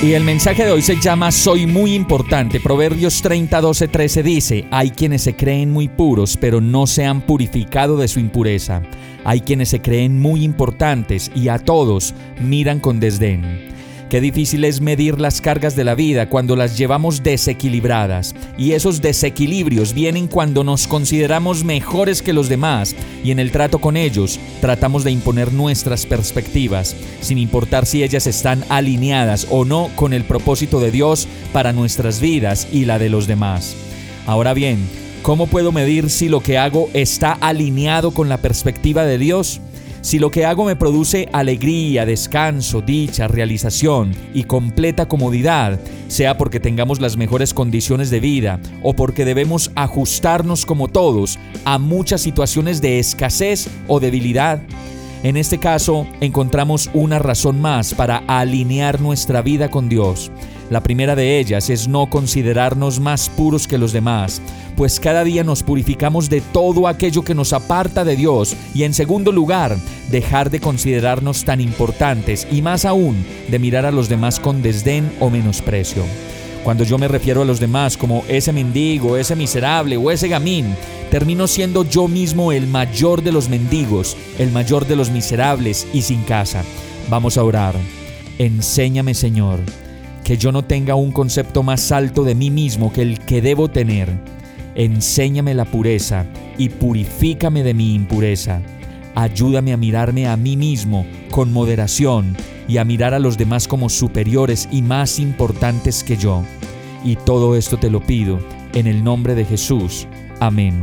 Y el mensaje de hoy se llama Soy muy importante. Proverbios 30, 12, 13 dice, hay quienes se creen muy puros, pero no se han purificado de su impureza. Hay quienes se creen muy importantes y a todos miran con desdén. Qué difícil es medir las cargas de la vida cuando las llevamos desequilibradas. Y esos desequilibrios vienen cuando nos consideramos mejores que los demás y en el trato con ellos tratamos de imponer nuestras perspectivas, sin importar si ellas están alineadas o no con el propósito de Dios para nuestras vidas y la de los demás. Ahora bien, ¿cómo puedo medir si lo que hago está alineado con la perspectiva de Dios? Si lo que hago me produce alegría, descanso, dicha, realización y completa comodidad, sea porque tengamos las mejores condiciones de vida o porque debemos ajustarnos como todos a muchas situaciones de escasez o debilidad, en este caso encontramos una razón más para alinear nuestra vida con Dios. La primera de ellas es no considerarnos más puros que los demás, pues cada día nos purificamos de todo aquello que nos aparta de Dios y en segundo lugar, dejar de considerarnos tan importantes y más aún de mirar a los demás con desdén o menosprecio. Cuando yo me refiero a los demás como ese mendigo, ese miserable o ese gamín, termino siendo yo mismo el mayor de los mendigos, el mayor de los miserables y sin casa. Vamos a orar. Enséñame, Señor, que yo no tenga un concepto más alto de mí mismo que el que debo tener Enséñame la pureza y purifícame de mi impureza. Ayúdame a mirarme a mí mismo con moderación y a mirar a los demás como superiores y más importantes que yo. Y todo esto te lo pido en el nombre de Jesús. Amén.